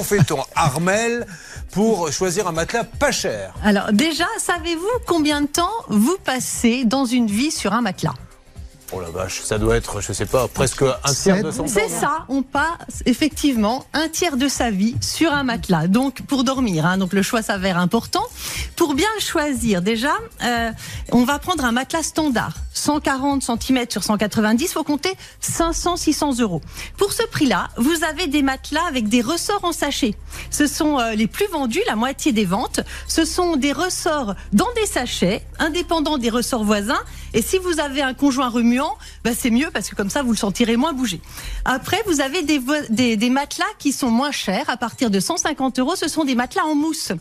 Comment fait-on, Armel, pour choisir un matelas pas cher? Alors déjà, savez-vous combien de temps vous passez dans une vie sur un matelas? Oh la vache, ça doit être, je sais pas, presque un tiers de son. C'est ça, on passe effectivement un tiers de sa vie sur un matelas. Donc pour dormir, hein, donc le choix s'avère important. Pour bien le choisir, déjà, euh, on va prendre un matelas standard, 140 cm sur 190, faut compter 500-600 euros. Pour ce prix-là, vous avez des matelas avec des ressorts en sachet. Ce sont euh, les plus vendus, la moitié des ventes. Ce sont des ressorts dans des sachets, indépendants des ressorts voisins. Et si vous avez un conjoint remuant, bah c'est mieux parce que comme ça, vous le sentirez moins bouger. Après, vous avez des, des, des matelas qui sont moins chers, à partir de 150 euros. Ce sont des matelas en mousse.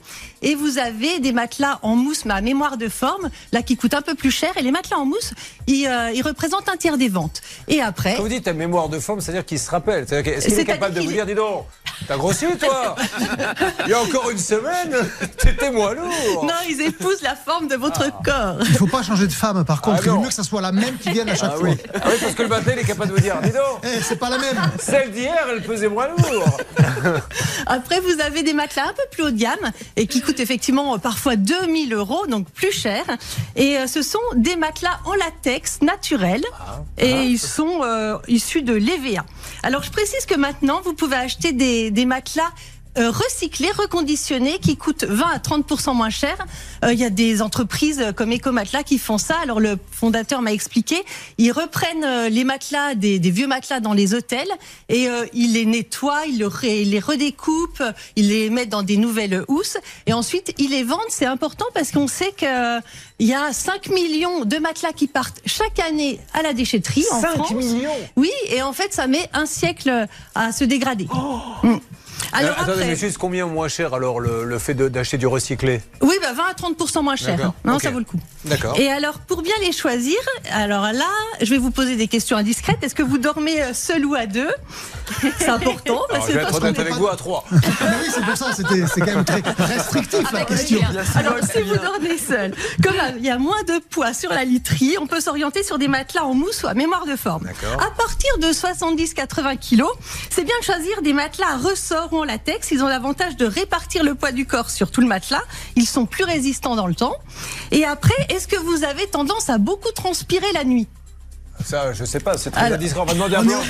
Et vous avez des matelas en mousse, mais à mémoire de forme, là qui coûtent un peu plus cher. Et les matelas en mousse, ils, euh, ils représentent un tiers des ventes. Et après. Quand vous dites à mémoire de forme, c'est-à-dire qu'il se rappelle. Est-ce qu'il est, capable de vous dire, dis donc, t'as grossi toi Il y a encore une semaine, t'étais moins lourd. Non, ils épousent la forme de votre Ah. corps. Il ne faut pas changer de femme, par contre. Ah il vaut non. mieux que ça soit la même qui vienne à chaque Ah fois. oui. ah oui, parce que le matin, il est capable de vous dire, dis donc, Eh, c'est pas la même. celle d'hier, elle pesait moins lourd. Après, vous avez des matelas un peu plus haut de gamme et qui coûtent effectivement parfois 2000 euros, donc plus cher. Et euh, ce sont des matelas en latex naturel et ils sont euh, issus de l'EVA. Alors, je précise que maintenant, vous pouvez acheter des, des matelas euh, recyclés, reconditionnés, qui coûtent 20 à 30 moins cher. Euh, Il y a des entreprises comme Ecomatelas qui font ça. Alors le fondateur m'a expliqué, ils reprennent euh, les matelas, des, des vieux matelas dans les hôtels et euh, ils les nettoient, ils, le ré- ils les redécoupent, ils les mettent dans des nouvelles housses et ensuite ils les vendent. C'est important parce qu'on sait que il y a 5 millions de matelas qui partent chaque année à la déchetterie en 5 France. millions? Oui, et en fait ça met un siècle à se dégrader. Mm. Alors Euh, attendez, après- mais juste combien moins cher alors le, le fait d'acheter du recyclé? Oui, bah 20 à 30% moins cher. Non, ça vaut le coup. D'accord. Et alors, pour bien les choisir, alors là, je vais vous poser des questions indiscrètes. Est-ce que vous dormez euh, seul ou à deux? C'est important. parce Alors, je vais être honnête avec vous à 3. Ah, mais oui, c'est pour ça, c'était- c'est quand même très restrictif la question. Alors, si vous dormez seul, comme euh, il y a moins de poids sur la literie, on peut s'orienter sur des matelas en mousse ou à mémoire de forme. D'accord. À partir de 70-80 kilos, c'est bien de choisir des matelas à ressort ou en latex. Ils ont l'avantage de répartir le poids du corps sur tout le matelas. Ils sont plus résistants dans le temps. Et après, est-ce que vous avez tendance à beaucoup transpirer la nuit? Ça, je sais pas, c'est très Alors- indiscret. On va demander à Blanche.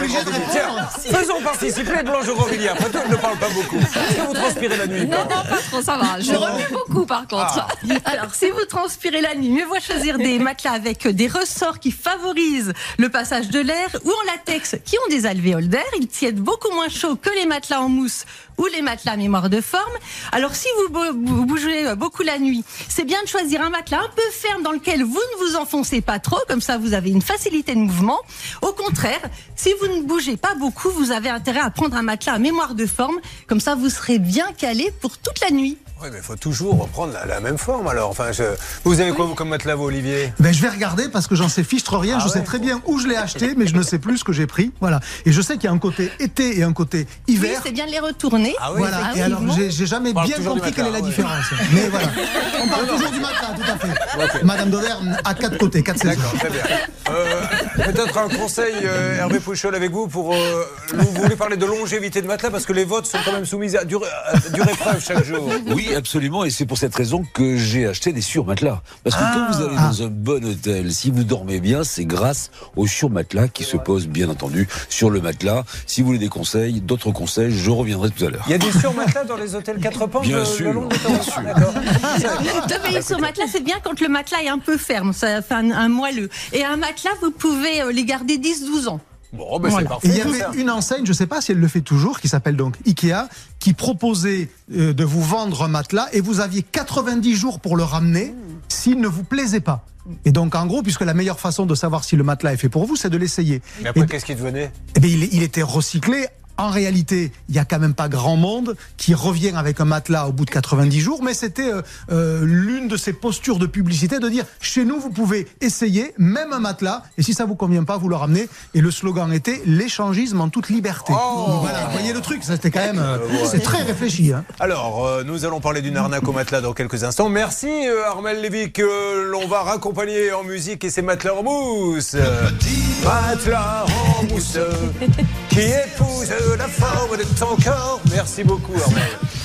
Tiens, faisons participer Blanche Grandvilliers. Après tout, elle ne parle pas beaucoup. Est-ce que vous transpirez la nuit Non, non, pas trop, ça va. Je remue beaucoup par contre. Alors, si vous transpirez la nuit, mieux vaut choisir des matelas avec des ressorts qui favorisent le passage de l'air ou en latex qui ont des alvéoles d'air. Ils tiennent beaucoup moins chaud que les matelas en mousse ou les matelas mémoire de forme. Alors, si vous bou- vous bougez beaucoup la nuit, c'est bien de choisir un matelas un peu ferme dans lequel vous ne vous enfoncez pas trop. Comme ça, vous avez une facilité de mouvement. Au contraire, si vous ne bougez pas beaucoup, vous avez intérêt à prendre un matelas à mémoire de forme. Comme ça, vous serez bien calé pour toute la nuit. Oui, mais il faut toujours reprendre la, la même forme alors. Enfin, je- Vous avez quoi vous comme matelas, vous, Olivier? Ben, je vais regarder parce que j'en sais fichtre rien. Ah je sais très bien où je l'ai acheté, mais je ne sais plus ce que j'ai pris. Voilà. Et je sais qu'il y a un côté été et un côté Oui, hiver. c'est bien de les retourner. Ah oui, voilà. Et alors, j'ai jamais bien compris quelle est la différence. Mais voilà. On parle toujours du matelas, tout à fait. Madame Doderne à quatre côtés, quatre saisons. D'accord, très bien. Euh, Peut-être un conseil, euh, Hervé Pouchol, avec vous, pour. euh, vous voulez parler de longévité de matelas parce que les votes sont quand même soumis à dure, à dure épreuve chaque jour. Oui, absolument, et c'est pour cette raison que j'ai acheté des surmatelas. Parce que quand vous allez dans un bon hôtel, si vous dormez bien, c'est grâce aux surmatelas qui se posent, bien entendu, sur le matelas. Si vous voulez des conseils, d'autres conseils, je reviendrai tout à l'heure. Il y a des surmatelas dans les hôtels 4 pentes Bien sûr, le long de bien sûr. Sur matelas, c'est bien quand le matelas est un peu ferme, ça fait un, un moelleux. Et un matelas, vous pouvez euh, les garder 10-12 ans. Bon, ben Voilà. c'est parfait. Il y avait ça. une enseigne, je ne sais pas si elle le fait toujours, qui s'appelle donc Ikea, qui proposait euh, de vous vendre un matelas et vous aviez 90 jours pour le ramener s'il ne vous plaisait pas. Et donc, en gros, puisque la meilleure façon de savoir si le matelas est fait pour vous, c'est de l'essayer. Mais après, qu'est-ce qui devenait? Eh bien, il, il était recyclé. En réalité, il y a quand même pas grand monde qui revient avec un matelas au bout de 90 jours, mais c'était euh, euh, l'une de ces postures de publicité de dire chez nous vous pouvez essayer même un matelas et si ça vous convient pas vous le ramenez et le slogan était l'échangisme en toute liberté. Oh voilà, vous voyez le truc, c'était quand même euh, c'est très réfléchi. Hein. Alors, euh, nous allons parler d'une arnaque au matelas dans quelques instants. Merci euh, Armel Lévy que l'on va raccompagner en musique et ses matelas en mousse. Euh, matelas qui épouse la forme de ton corps. Merci beaucoup, Armel.